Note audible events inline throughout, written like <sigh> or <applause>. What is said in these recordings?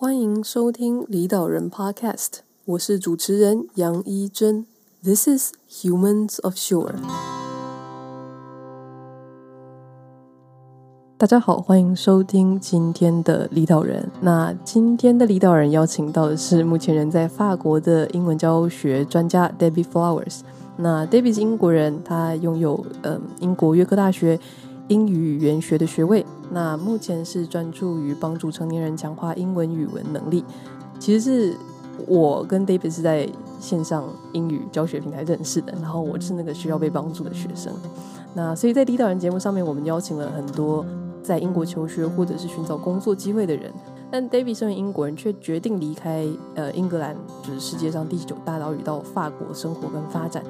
欢迎收听离岛人 Podcast，我是主持人杨一真。This is Humans of Shore。大家好，欢迎收听今天的离岛人。那今天的离岛人邀请到的是目前人在法国的英文教学专家 Debbie Flowers。那 Debbie 是英国人，他拥有嗯英国约克大学英语语言学的学位。那目前是专注于帮助成年人强化英文语文能力。其实是我跟 David 是在线上英语教学平台认识的，然后我是那个需要被帮助的学生。那所以在第一岛人节目上面，我们邀请了很多在英国求学或者是寻找工作机会的人。但 David 身为英国人，却决定离开呃英格兰，就是世界上第九大岛屿，到法国生活跟发展。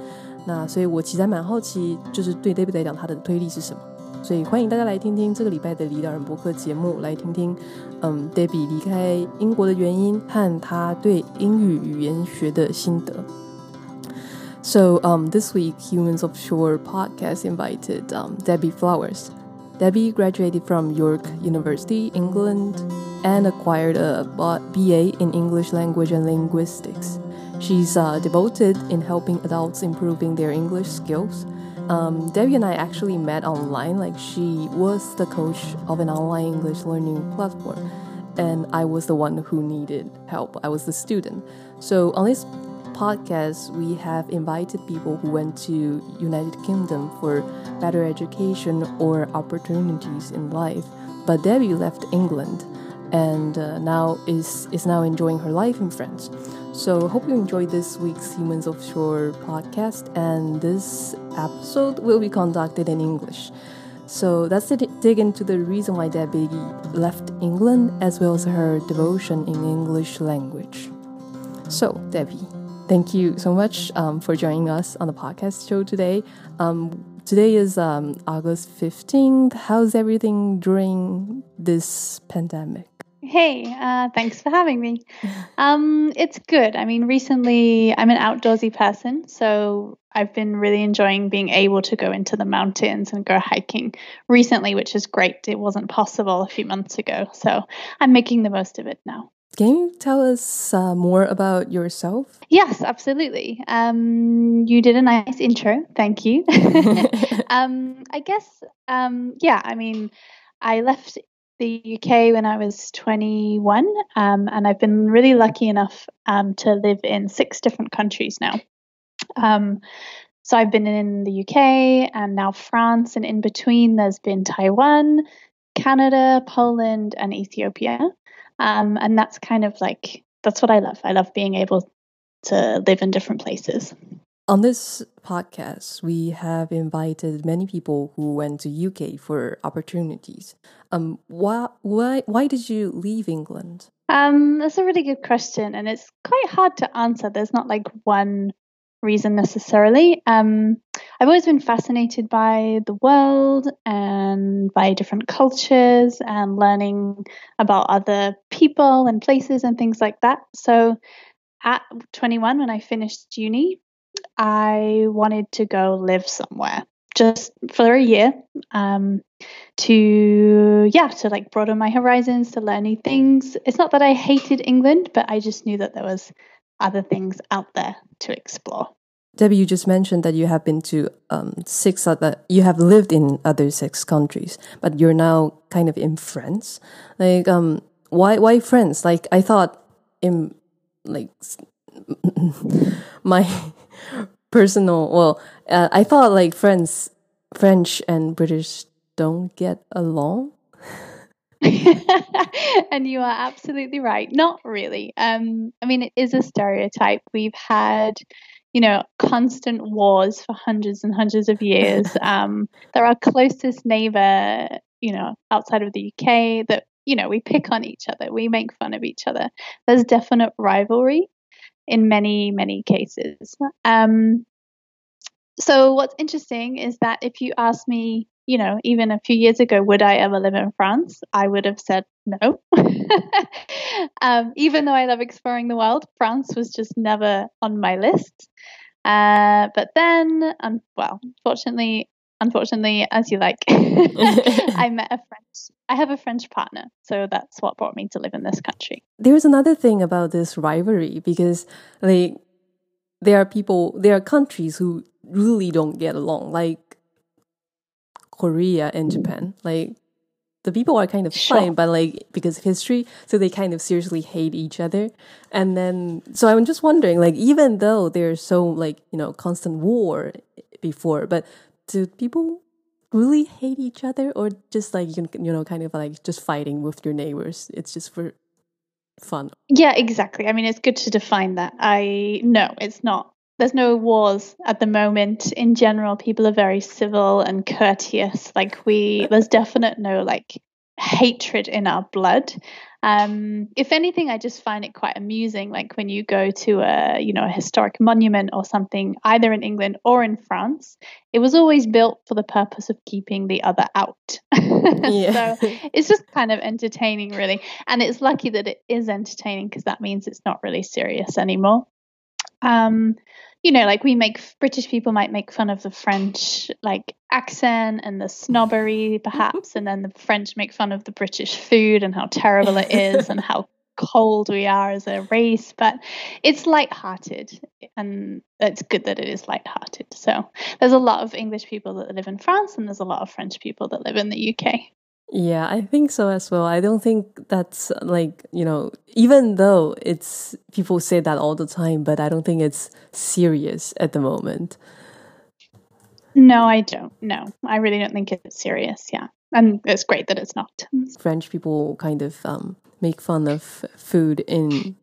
那所以我其实还蛮好奇，就是对 David 来讲，他的推力是什么？所以欢迎大家来听听这个礼拜的离岛人播客节目，来听听嗯，Debbie 离开英国的原因和他对英语语言学的心得。So um, this week, Humans Offshore podcast invited um, Debbie Flowers. Debbie graduated from York University, England, and acquired a BA in English language and linguistics. She's uh, devoted in helping adults improving their English skills um, Debbie and I actually met online. Like she was the coach of an online English learning platform, and I was the one who needed help. I was the student. So on this podcast, we have invited people who went to United Kingdom for better education or opportunities in life. But Debbie left England, and uh, now is is now enjoying her life in France. So, hope you enjoyed this week's Humans Offshore podcast, and this episode will be conducted in English. So, let's dig into the reason why Debbie left England as well as her devotion in English language. So, Debbie, thank you so much um, for joining us on the podcast show today. Um, today is um, August 15th. How's everything during this pandemic? Hey, uh, thanks for having me. Um, it's good. I mean, recently I'm an outdoorsy person, so I've been really enjoying being able to go into the mountains and go hiking recently, which is great. It wasn't possible a few months ago, so I'm making the most of it now. Can you tell us uh, more about yourself? Yes, absolutely. Um, you did a nice intro. Thank you. <laughs> <laughs> um, I guess, um, yeah, I mean, I left the UK when I was 21, um, and I've been really lucky enough um, to live in six different countries now. Um, so I've been in the UK and now France, and in between there's been Taiwan, Canada, Poland, and Ethiopia. Um, and that's kind of like that's what I love. I love being able to live in different places. On this podcast, we have invited many people who went to UK for opportunities. Um, why, why, why did you leave England? Um, that's a really good question, and it's quite hard to answer. There's not like one reason necessarily. Um, I've always been fascinated by the world and by different cultures and learning about other people and places and things like that. So, at 21, when I finished uni, I wanted to go live somewhere just for a year um, to, yeah, to like broaden my horizons, to learn new things. It's not that I hated England, but I just knew that there was other things out there to explore. Debbie, you just mentioned that you have been to um, six other, you have lived in other six countries, but you're now kind of in France. Like, um, why, why France? Like, I thought in, like, <laughs> my personal well uh, i thought like friends french and british don't get along. <laughs> And you are absolutely right. Not really. Um i mean it is a stereotype. We've had you know constant wars for hundreds and hundreds of years. <laughs> Um they're our closest neighbor you know outside of the uk that you know we pick on each other. We make fun of each other. There's definite rivalry in many, many cases. Um, so, what's interesting is that if you asked me, you know, even a few years ago, would I ever live in France? I would have said no. <laughs> um, even though I love exploring the world, France was just never on my list. Uh, but then, um, well, fortunately, unfortunately, as you like. <laughs> I met a French. I have a French partner, so that's what brought me to live in this country. There's another thing about this rivalry because, like, there are people, there are countries who really don't get along, like Korea and Japan. Like, the people are kind of sure. fine, but like because of history, so they kind of seriously hate each other. And then, so I'm just wondering, like, even though there's so like you know constant war before, but do people really hate each other, or just like you you know kind of like just fighting with your neighbors? It's just for fun. Yeah, exactly. I mean, it's good to define that. I no, it's not there's no wars at the moment. In general, people are very civil and courteous. Like we, there's definite no like hatred in our blood. Um, if anything, I just find it quite amusing. Like when you go to a, you know, a historic monument or something, either in England or in France, it was always built for the purpose of keeping the other out. <laughs> yeah. so it's just kind of entertaining, really. And it's lucky that it is entertaining because that means it's not really serious anymore. Um, you know, like we make British people might make fun of the French like accent and the snobbery, perhaps, and then the French make fun of the British food and how terrible it is and how cold we are as a race. But it's light-hearted, and it's good that it is light-hearted. So there's a lot of English people that live in France, and there's a lot of French people that live in the UK. Yeah, I think so as well. I don't think that's like, you know, even though it's people say that all the time, but I don't think it's serious at the moment. No, I don't. No, I really don't think it's serious. Yeah. And it's great that it's not. French people kind of um, make fun of food in,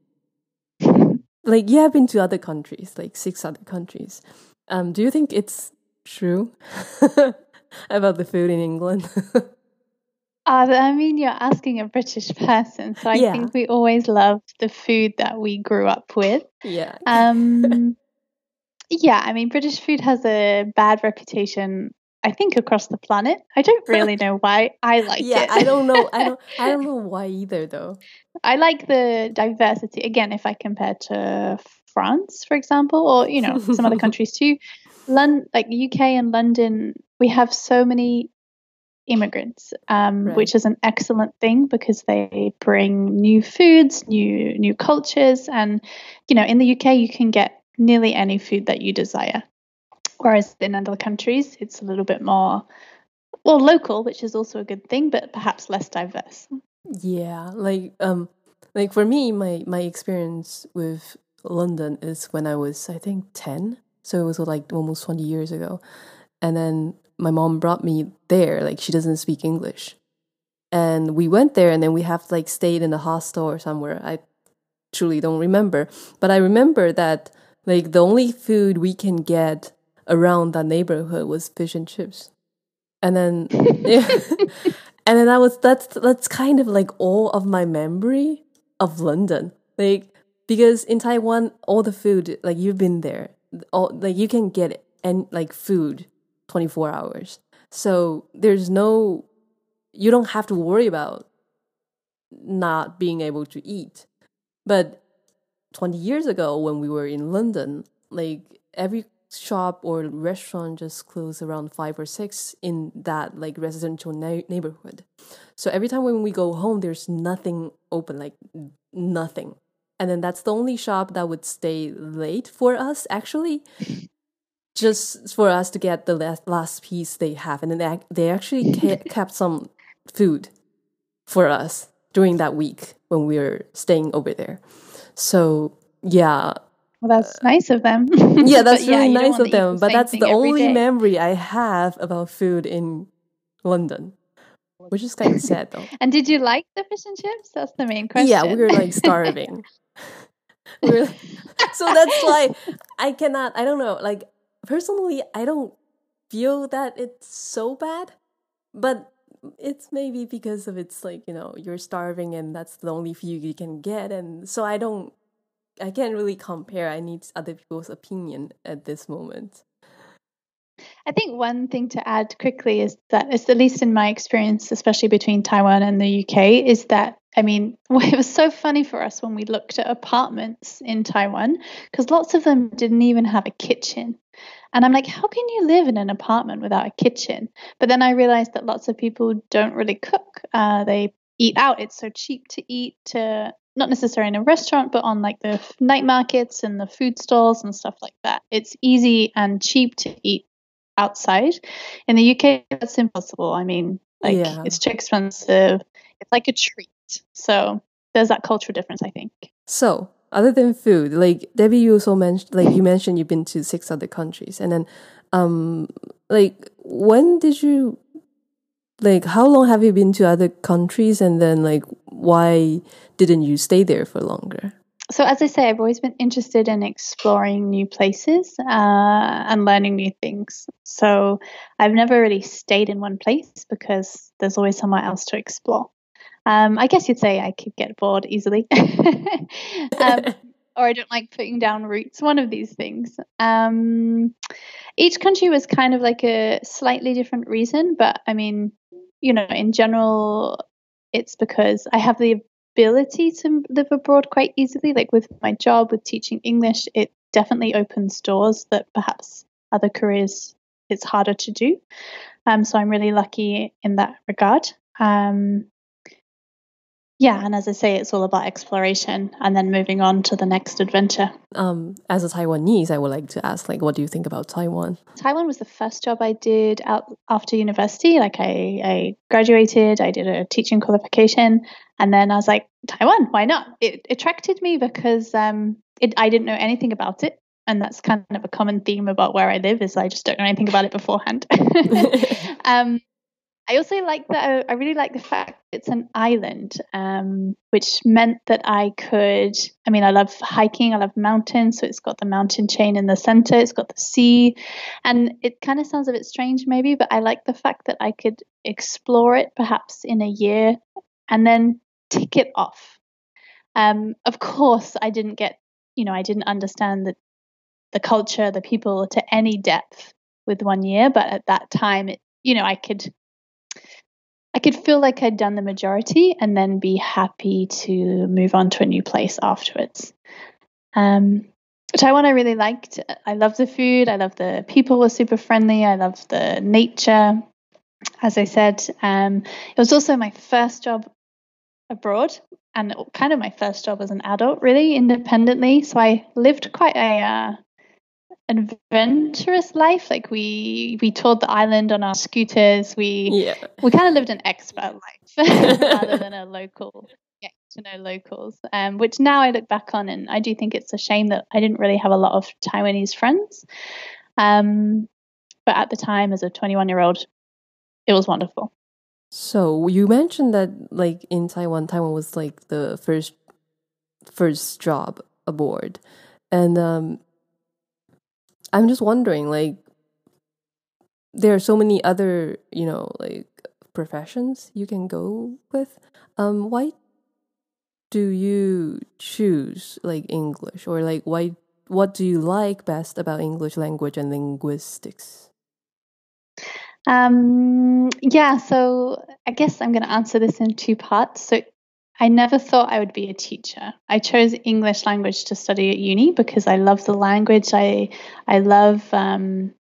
<laughs> like, yeah, I've been to other countries, like six other countries. Um, do you think it's true <laughs> about the food in England? <laughs> Uh, I mean, you're asking a British <laughs> person, so I yeah. think we always love the food that we grew up with. Yeah. <laughs> Um, yeah, I mean, British food has a bad reputation. I think across the planet. I don't <laughs> really know why. I like yeah, it. I don't know. I don't. I don't know why either, though. I like the diversity. Again, if I compare to France, for example, or you know some other countries too, London, like UK and London, we have so many immigrants, um, right. which is an excellent thing because they bring new foods, new new cultures, and you know, in the UK you can get nearly any food that you desire, whereas in other countries it's a little bit more well local, which is also a good thing, but perhaps less diverse. Yeah, like um, like for me, my my experience with London is when I was I think ten, so it was like almost twenty years ago, and then my mom brought me there. Like she doesn't speak English. And we went there and then we have like stayed in a hostel or somewhere. I truly don't remember. But I remember that like the only food we can get around that neighborhood was fish and chips. And then <laughs> yeah, and then that was that's that's kind of like all of my memory of London. Like because in Taiwan all the food like you've been there all like you can get and like food 24 hours. So there's no, you don't have to worry about not being able to eat. But 20 years ago, when we were in London, like every shop or restaurant just closed around five or six in that like residential na- neighborhood. So every time when we go home, there's nothing open, like nothing. And then that's the only shop that would stay late for us, actually just for us to get the last, last piece they have. And then they, they actually <laughs> kept some food for us during that week when we were staying over there. So, yeah. Well, that's uh, nice of them. <laughs> yeah, that's really yeah, nice of them. But that's the only day. memory I have about food in London, which is kind of <laughs> sad though. And did you like the fish and chips? That's the main question. Yeah, we were like starving. we were, so that's why I cannot, I don't know, like personally, I don't feel that it's so bad, but it's maybe because of it's like you know you're starving and that's the only food you can get, and so I don't, I can't really compare. I need other people's opinion at this moment. I think one thing to add quickly is that, at least in my experience, especially between Taiwan and the UK, is that I mean, <laughs> it was so funny for us when we looked at apartments in Taiwan because lots of them didn't even have a kitchen. And I'm like, how can you live in an apartment without a kitchen? But then I realized that lots of people don't really cook. Uh, they eat out. It's so cheap to eat, to, not necessarily in a restaurant, but on like the night markets and the food stalls and stuff like that. It's easy and cheap to eat outside. In the UK, that's impossible. I mean, like yeah. it's too expensive. It's like a treat. So there's that cultural difference, I think. So other than food, like Debbie, you also mentioned, like you mentioned, you've been to six other countries, and then, um, like when did you, like, how long have you been to other countries, and then like why didn't you stay there for longer? so as I say, I've always been interested in exploring new places uh, and learning new things. So I've never really stayed in one place because there's always somewhere else to explore. Um, I guess you'd say I could get bored easily, <laughs> um, <laughs> or I don't like putting down roots. One of these things. Um, each country was kind of like a slightly different reason, but I mean, you know, in general, it's because I have the ability to live abroad quite easily. Like with my job, with teaching English, it definitely opens doors that perhaps other careers it's harder to do. Um, so I'm really lucky in that regard. Um, yeah, and as I say, it's all about exploration and then moving on to the next adventure. Um, as a Taiwanese, I would like to ask, like, what do you think about Taiwan? Taiwan was the first job I did out after university. Like, I, I graduated, I did a teaching qualification, and then I was like, Taiwan, why not? It attracted me because um, it, I didn't know anything about it, and that's kind of a common theme about where I live is I just don't know anything about it beforehand. <laughs> <laughs> um, I also like that. I really like the fact it's an island, um, which meant that I could. I mean, I love hiking. I love mountains, so it's got the mountain chain in the center. It's got the sea, and it kind of sounds a bit strange, maybe, but I like the fact that I could explore it perhaps in a year, and then tick it off. Um, of course, I didn't get. You know, I didn't understand the the culture, the people to any depth with one year, but at that time, it, you know, I could I could feel like I'd done the majority and then be happy to move on to a new place afterwards. Um, Taiwan, I really liked. I love the food. I love the people were super friendly. I love the nature. As I said, um, it was also my first job abroad and kind of my first job as an adult, really independently. So I lived quite a uh, adventurous life. Like we we toured the island on our scooters. We yeah. we kind of lived an expat <laughs> life <laughs> rather than a local get to know locals. Um, which now I look back on and I do think it's a shame that I didn't really have a lot of Taiwanese friends. Um, but at the time, as a 21 year old, it was wonderful. So you mentioned that like in Taiwan, Taiwan was like the first first job aboard, and um, I'm just wondering, like, there are so many other, you know, like professions you can go with. Um, why do you choose like English, or like why? What do you like best about English language and linguistics? Um, yeah, so I guess I'm going to answer this in two parts. So I never thought I would be a teacher. I chose English language to study at uni because I love the language. I I love um,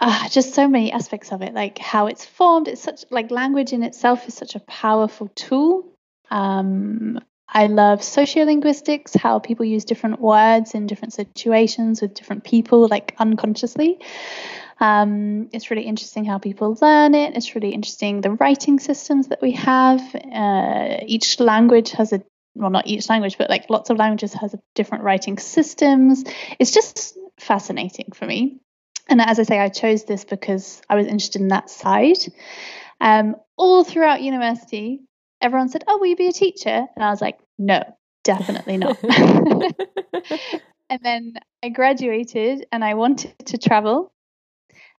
uh, just so many aspects of it, like how it's formed. It's such like language in itself is such a powerful tool. Um, I love sociolinguistics, how people use different words in different situations with different people, like unconsciously. Um, it's really interesting how people learn it. It's really interesting the writing systems that we have. Uh, each language has a well, not each language, but like lots of languages has different writing systems. It's just fascinating for me. And as I say, I chose this because I was interested in that side. Um, all throughout university, everyone said, "Oh, will you be a teacher?" And I was like, "No, definitely not." <laughs> <laughs> and then I graduated, and I wanted to travel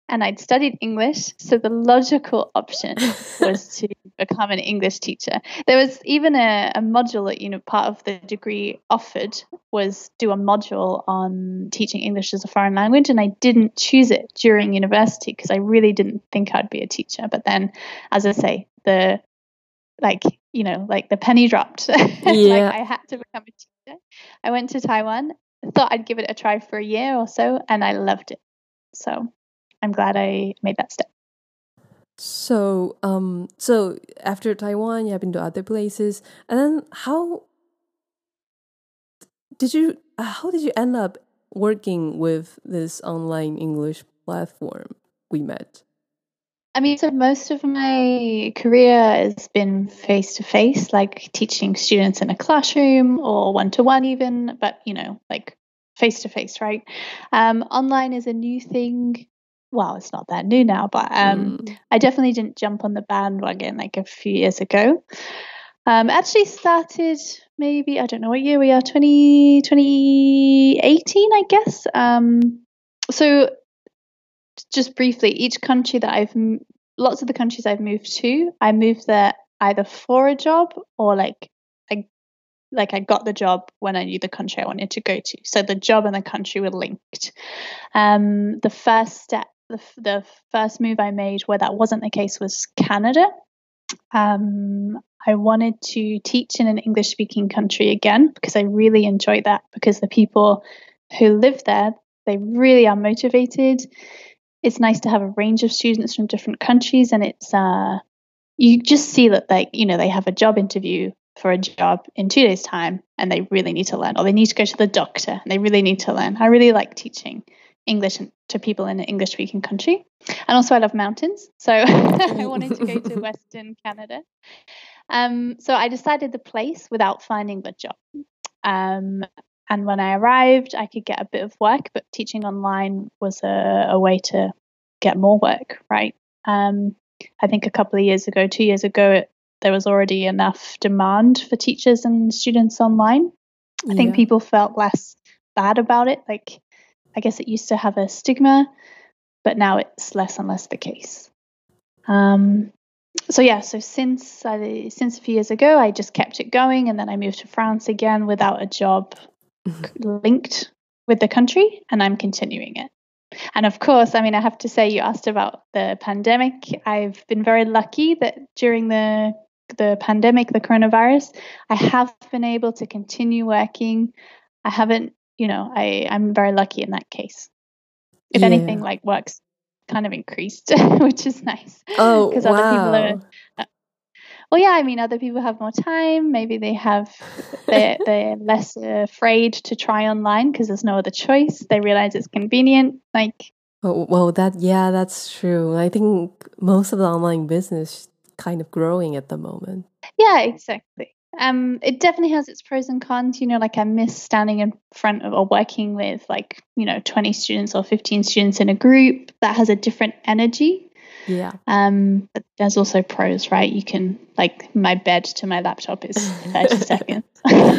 and I'd studied English, so the logical option <laughs> was to become an English teacher. There was even a, a, module that you know part of the degree offered was do a module on teaching English as a foreign language, and I didn't choose it during university because I really didn't think I'd be a teacher. But then, as I say, the like you know like the penny dropped <laughs> yeah. like i had to become a teacher i went to taiwan thought i'd give it a try for a year or so and i loved it so i'm glad i made that step so um so after taiwan you have been to other places and then how did you how did you end up working with this online english platform we met I mean, so most of my career has been face to face, like teaching students in a classroom or one to one, even, but you know, like face to face, right? Um, online is a new thing. Well, it's not that new now, but um, mm. I definitely didn't jump on the bandwagon like a few years ago. Um, actually started maybe, I don't know what year we are, 20, 2018, I guess. Um, so just briefly, each country that I've, lots of the countries I've moved to, I moved there either for a job or like I, like I got the job when I knew the country I wanted to go to. So the job and the country were linked. Um, the first step, the, the first move I made where that wasn't the case was Canada. Um, I wanted to teach in an English speaking country again because I really enjoyed that because the people who live there, they really are motivated. It's nice to have a range of students from different countries and it's uh you just see that they you know they have a job interview for a job in two days time and they really need to learn or they need to go to the doctor and they really need to learn. I really like teaching english to people in an english speaking country and also i love mountains so <laughs> i wanted to go to <laughs> western canada um, so i decided the place without finding the job um, and when I arrived, I could get a bit of work, but teaching online was a, a way to get more work, right? Um, I think a couple of years ago, two years ago, it, there was already enough demand for teachers and students online. I yeah. think people felt less bad about it. Like, I guess it used to have a stigma, but now it's less and less the case. Um, so yeah, so since I, since a few years ago, I just kept it going, and then I moved to France again without a job linked with the country, and I'm continuing it. And of course, I mean, I have to say, you asked about the pandemic. I've been very lucky that during the the pandemic, the coronavirus, I have been able to continue working. I haven't, you know, I I'm very lucky in that case. If yeah. anything, like works kind of increased, <laughs> which is nice. Oh, because wow. other people are uh, well, yeah, I mean, other people have more time. Maybe they have they're, <laughs> they're less afraid to try online because there's no other choice. They realize it's convenient. Like, oh, well, that yeah, that's true. I think most of the online business kind of growing at the moment. Yeah, exactly. Um, it definitely has its pros and cons. You know, like I miss standing in front of or working with like you know 20 students or 15 students in a group. That has a different energy yeah. Um, but there's also pros, right? You can like my bed to my laptop is 30 <laughs> seconds.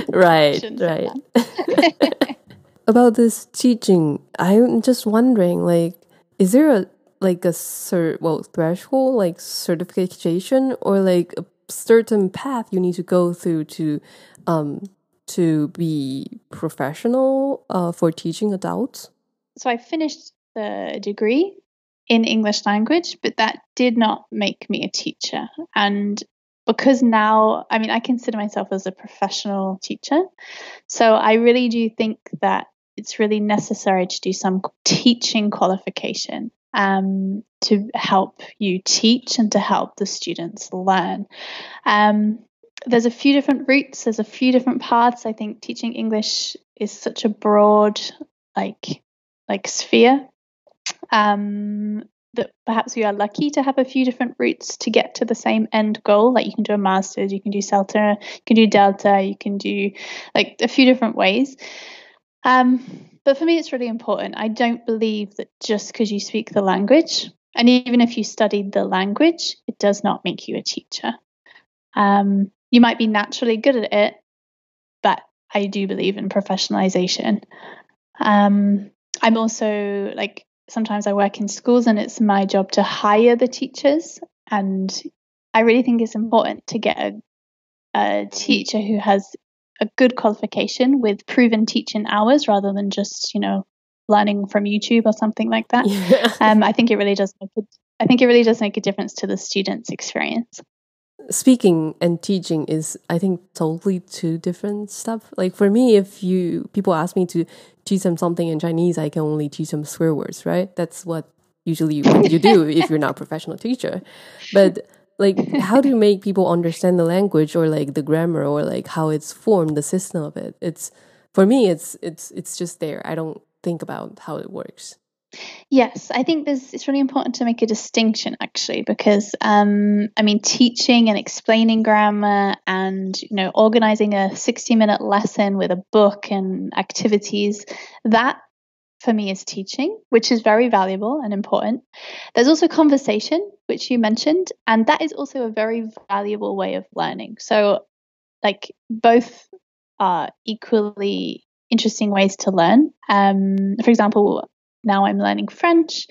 right, right. <laughs> <laughs> About this teaching, I'm just wondering, like, is there a like a cert well threshold, like certification, or like a certain path you need to go through to um to be professional uh, for teaching adults? So I finished the degree in English language, but that did not make me a teacher. And because now, I mean, I consider myself as a professional teacher. So I really do think that it's really necessary to do some teaching qualification um, to help you teach and to help the students learn. Um, there's a few different routes, there's a few different paths. I think teaching English is such a broad, like, like sphere um, that perhaps we are lucky to have a few different routes to get to the same end goal. Like you can do a master's, you can do CELTA, you can do Delta, you can do like a few different ways. Um, but for me, it's really important. I don't believe that just because you speak the language, and even if you studied the language, it does not make you a teacher. Um, you might be naturally good at it, but I do believe in professionalization. Um, I'm also like sometimes I work in schools and it's my job to hire the teachers. And I really think it's important to get a, a teacher who has a good qualification with proven teaching hours rather than just, you know, learning from YouTube or something like that. Yeah. <laughs> Um, I think it really does make a, I think it really does make a difference to the student's experience. speaking and teaching is I think totally two different stuff. Like for me, if you people ask me to teach them something in Chinese, I can only teach them swear words, right? That's what usually you do <laughs> if you're not a professional teacher. But like how do you <laughs> make people understand the language or like the grammar or like how it's formed, the system of it? It's for me it's it's it's just there. I don't think about how it works. Yes, I think there's, it's really important to make a distinction actually, because um, I mean, teaching and explaining grammar and you know organizing a 60 minute lesson with a book and activities that for me is teaching, which is very valuable and important. There's also conversation, which you mentioned, and that is also a very valuable way of learning. So, like both are equally interesting ways to learn. Um, for example, now I'm learning French.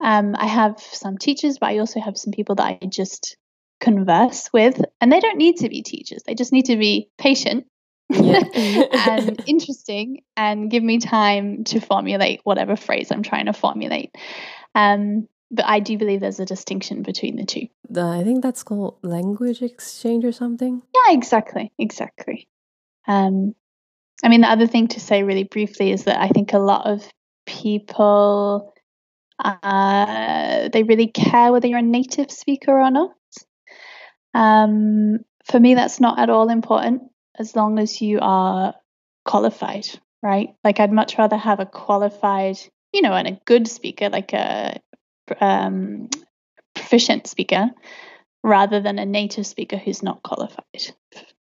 Um, I have some teachers, but I also have some people that I just converse with, and they don't need to be teachers. They just need to be patient <laughs> and <laughs> interesting and give me time to formulate whatever phrase I'm trying to formulate. Um, but I do believe there's a distinction between the two. I think that's called language exchange or something. Yeah, exactly, exactly. Um, I mean, the other thing to say really briefly is that I think a lot of people uh, they really care whether you're a native speaker or not. Um, for me, that's not at all important as long as you are qualified, right? Like, I'd much rather have a qualified, you know, and a good speaker, like a um, proficient speaker, rather than a native speaker who's not qualified.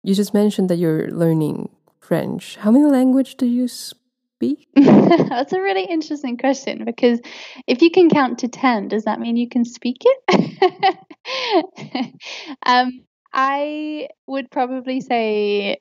You just mentioned that you're learning French. How many languages do you speak? <laughs> That's a really interesting question because if you can count to 10, does that mean you can speak it? <laughs> um, I would probably say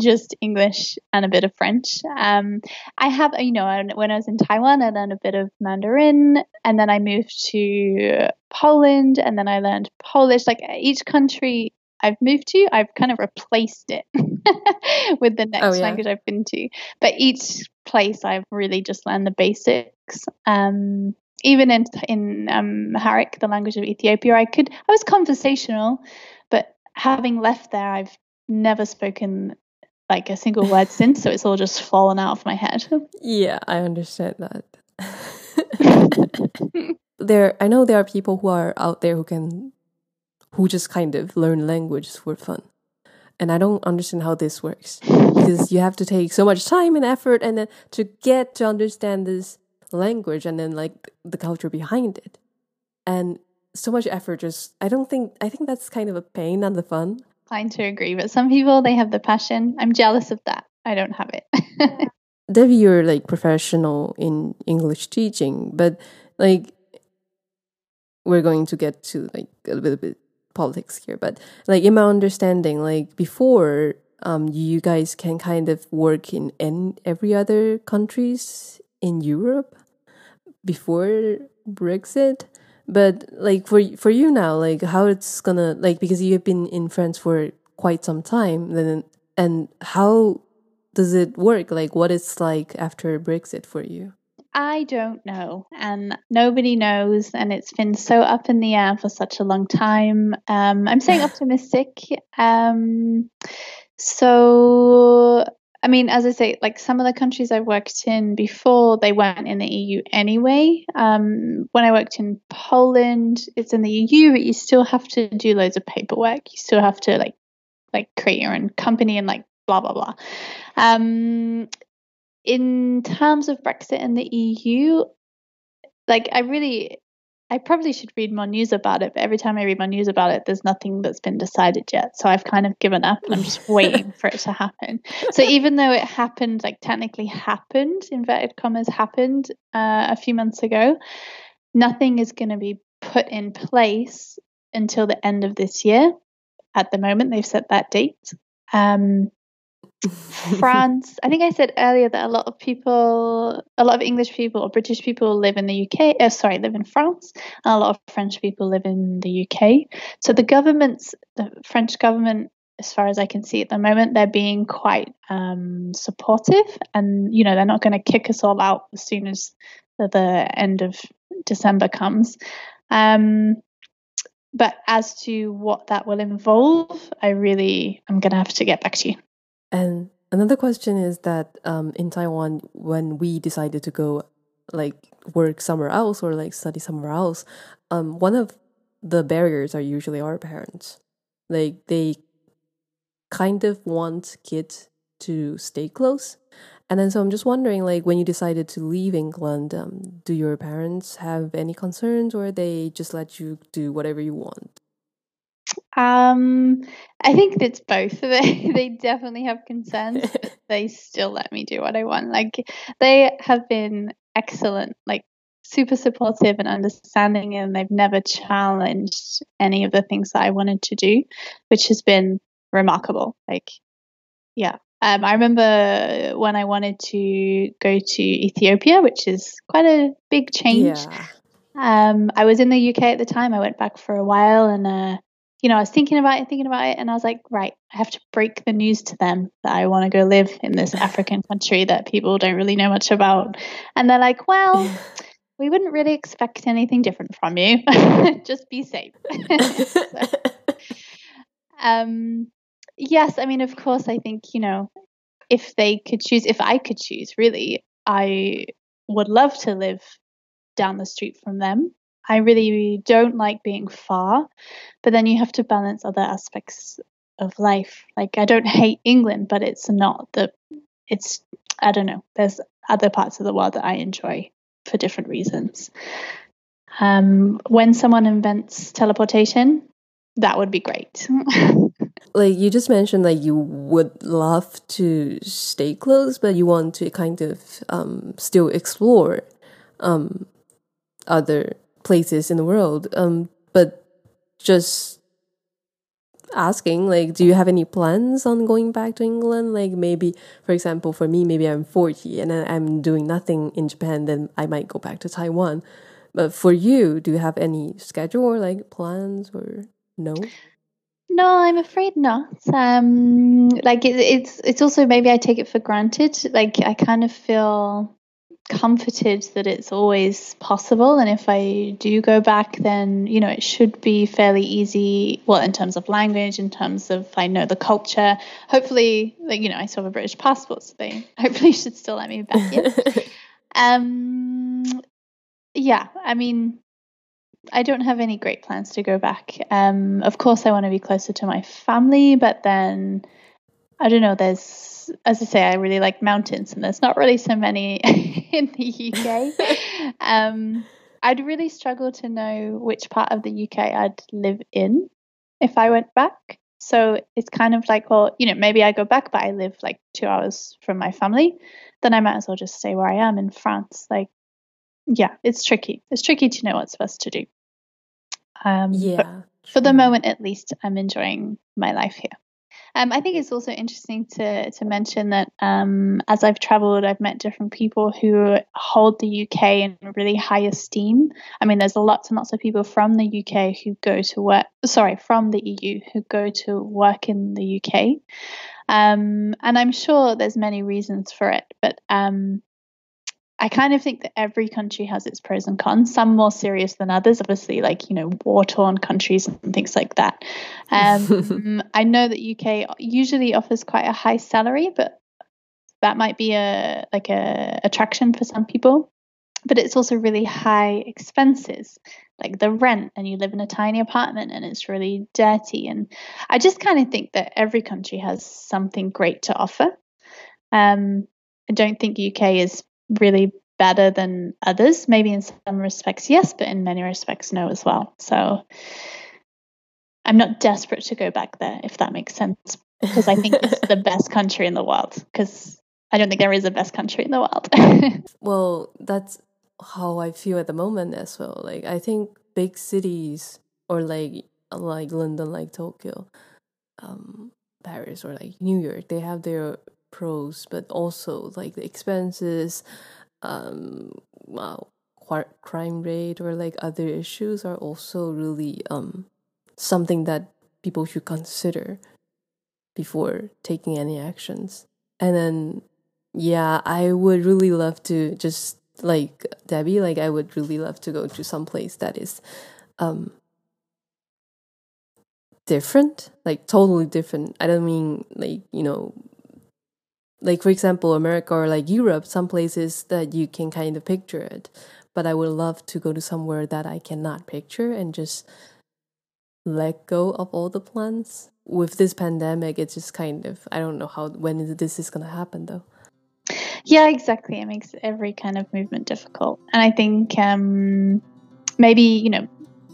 just English and a bit of French. Um, I have, you know, when I was in Taiwan, I learned a bit of Mandarin, and then I moved to Poland, and then I learned Polish. Like each country I've moved to, I've kind of replaced it <laughs> with the next oh, yeah. language I've been to. But each place, I've really just learned the basics. Um, even in in um, Amharic, the language of Ethiopia, I could I was conversational, but having left there, I've never spoken like a single word since. So it's all just fallen out of my head. <laughs> Yeah, I understand that. <laughs> there, I know there are people who are out there who can who just kind of learn languages for fun. And I don't understand how this works because you have to take so much time and effort and then to get to understand this language and then like the culture behind it. And so much effort just I don't think I think that's kind of a pain, and the fun. Fine to agree, but some people they have the passion. I'm jealous of that. I don't have it. <laughs> Debbie, you're like professional in English teaching, but like we're going to get to like a little bit politics here, but like in my understanding, like before, um, you guys can kind of work in in every other countries in Europe before Brexit. But like for for you now, like how it's gonna like because you have been in France for quite some time, then and how does it work? Like what it's like after Brexit for you? I don't know, and nobody knows, and it's been so up in the air for such a long time. Um, I'm saying <laughs> optimistic. Um, so, I mean, as I say, like some of the countries I worked in before, they weren't in the EU anyway. Um, when I worked in Poland, it's in the EU, but you still have to do loads of paperwork. You still have to like, like create your own company and like blah blah blah. Um, in terms of Brexit and the EU, like I really, I probably should read more news about it. But every time I read more news about it, there's nothing that's been decided yet. So I've kind of given up and I'm just <laughs> waiting for it to happen. So even though it happened, like technically happened, inverted commas happened uh, a few months ago, nothing is going to be put in place until the end of this year. At the moment, they've set that date. Um, France. I think I said earlier that a lot of people, a lot of English people or British people live in the UK. Uh, sorry, live in France, and a lot of French people live in the UK. So the government's, the French government, as far as I can see at the moment, they're being quite um, supportive, and you know they're not going to kick us all out as soon as the, the end of December comes. Um, but as to what that will involve, I really I'm gonna have to get back to you. And another question is that um, in Taiwan, when we decided to go like work somewhere else or like study somewhere else, um, one of the barriers are usually our parents. Like they kind of want kids to stay close. And then so I'm just wondering, like when you decided to leave England, um, do your parents have any concerns, or they just let you do whatever you want? Um, I think it's both. <laughs> They they definitely have concerns, but <laughs> they still let me do what I want. Like they have been excellent, like super supportive and understanding, and they've never challenged any of the things that I wanted to do, which has been remarkable. Like, yeah. Um, I remember when I wanted to go to Ethiopia, which is quite a big change. Yeah. Um, I was in the UK at the time. I went back for a while, and uh, you know, I was thinking about it, thinking about it, and I was like, right, I have to break the news to them that I want to go live in this <laughs> African country that people don't really know much about. And they're like, well, we wouldn't really expect anything different from you. <laughs> Just be safe. <laughs> so, um, yes, I mean, of course, I think, you know, if they could choose, if I could choose, really, I would love to live down the street from them. I really don't like being far, but then you have to balance other aspects of life. Like, I don't hate England, but it's not the, it's, I don't know, there's other parts of the world that I enjoy for different reasons. Um, when someone invents teleportation, that would be great. <laughs> like you just mentioned like you would love to stay close but you want to kind of um, still explore um, other places in the world um, but just asking like do you have any plans on going back to england like maybe for example for me maybe i'm 40 and i'm doing nothing in japan then i might go back to taiwan but for you do you have any schedule or like plans or no no, I'm afraid not. Um, like it, it's it's also maybe I take it for granted. Like I kind of feel comforted that it's always possible, and if I do go back, then you know it should be fairly easy. Well, in terms of language, in terms of I know the culture. Hopefully, like you know, I still have a British passport, so they <laughs> hopefully should still let me back in. <laughs> um, yeah, I mean, I don't have any great plans to go back. Um, of course, I want to be closer to my family, but then I don't know. There's, as I say, I really like mountains, and there's not really so many <laughs> in the UK. <laughs> um, I'd really struggle to know which part of the UK I'd live in if I went back. So it's kind of like, well, you know, maybe I go back, but I live like two hours from my family. Then I might as well just stay where I am in France. Like, yeah, it's tricky. It's tricky to know what's best to do. Um, yeah. For the moment, at least, I'm enjoying my life here. Um, I think it's also interesting to to mention that um, as I've traveled, I've met different people who hold the UK in really high esteem. I mean, there's lots and lots of people from the UK who go to work. Sorry, from the EU who go to work in the UK, um, and I'm sure there's many reasons for it. But um, I kind of think that every country has its pros and cons, some more serious than others, obviously, like, you know, war torn countries and things like that. Um, <laughs> I know that UK usually offers quite a high salary, but that might be a like a attraction for some people. But it's also really high expenses, like the rent, and you live in a tiny apartment and it's really dirty. And I just kind of think that every country has something great to offer. Um, I don't think UK is really better than others. Maybe in some respects, yes, but in many respects, no as well. So I'm not desperate to go back there, if that makes sense, because I think it's the <laughs> best country in the world. Because I don't think there is a best country in the world. <laughs> well, that's how I feel at the moment as well. Like I think big cities or like like London, like Tokyo, um, Paris, or like New York, they have their pros, but also like the expenses, um, well, crime rate or like other issues are also really um something that people should consider before taking any actions. And then, yeah, I would really love to just like Debbie, like I would really love to go to some place that is um different, like totally different. I don't mean like, you know, like for example, America or like Europe, some places that you can kind of picture it. But I would love to go to somewhere that I cannot picture and just let go of all the plans. With this pandemic, it's just kind of I don't know how when this is gonna happen though. Yeah, exactly. It makes every kind of movement difficult, and I think um, maybe you know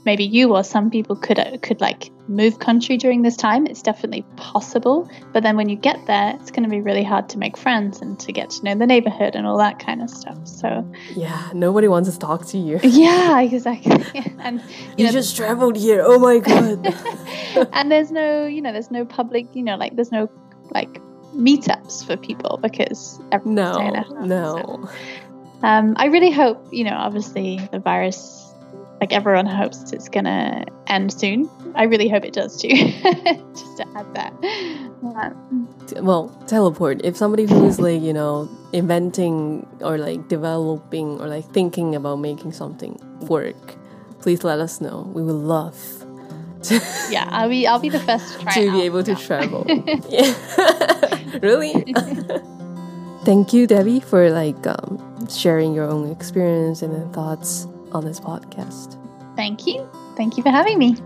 maybe you or some people could uh, could like move country during this time. It's definitely possible, but then when you get there, it's going to be really hard to make friends and to get to know the neighborhood and all that kind of stuff. So yeah, nobody wants to talk to you. <laughs> yeah, exactly. <laughs> and you, you know, just traveled here. Oh my god. <laughs> and there's no, you know, there's no public, you know, like there's no like meetups for people because no, no. So, um, I really hope, you know, obviously the virus like everyone hopes it's gonna end soon. I really hope it does too. <laughs> Just to add that. Well, teleport. If somebody who is like you know inventing or like developing or like thinking about making something work, please let us know. We would love. To <laughs> yeah, I'll be I'll be the first to try to be able to travel. <laughs> yeah, really. Thank you, Debbie, for like um, sharing your own experience and thoughts on this podcast. Thank you. Thank you for having me.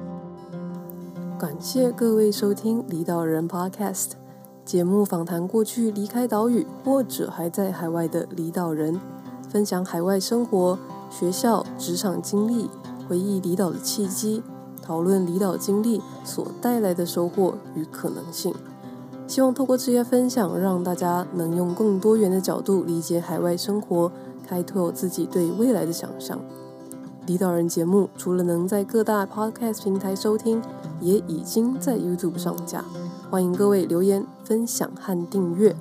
感谢各位收听离岛人 Podcast 节目，访谈过去离开岛屿或者还在海外的离岛人，分享海外生活、学校、职场经历，回忆离岛的契机，讨论离岛经历所带来的收获与可能性。希望透过这些分享，让大家能用更多元的角度理解海外生活，开拓自己对未来的想象。离岛人节目除了能在各大 podcast 平台收听，也已经在 YouTube 上架。欢迎各位留言、分享和订阅。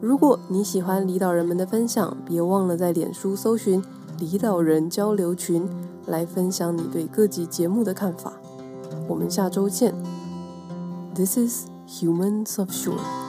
如果你喜欢离岛人们的分享，别忘了在脸书搜寻“离岛人交流群”来分享你对各集节目的看法。我们下周见。This is Humans of Shore。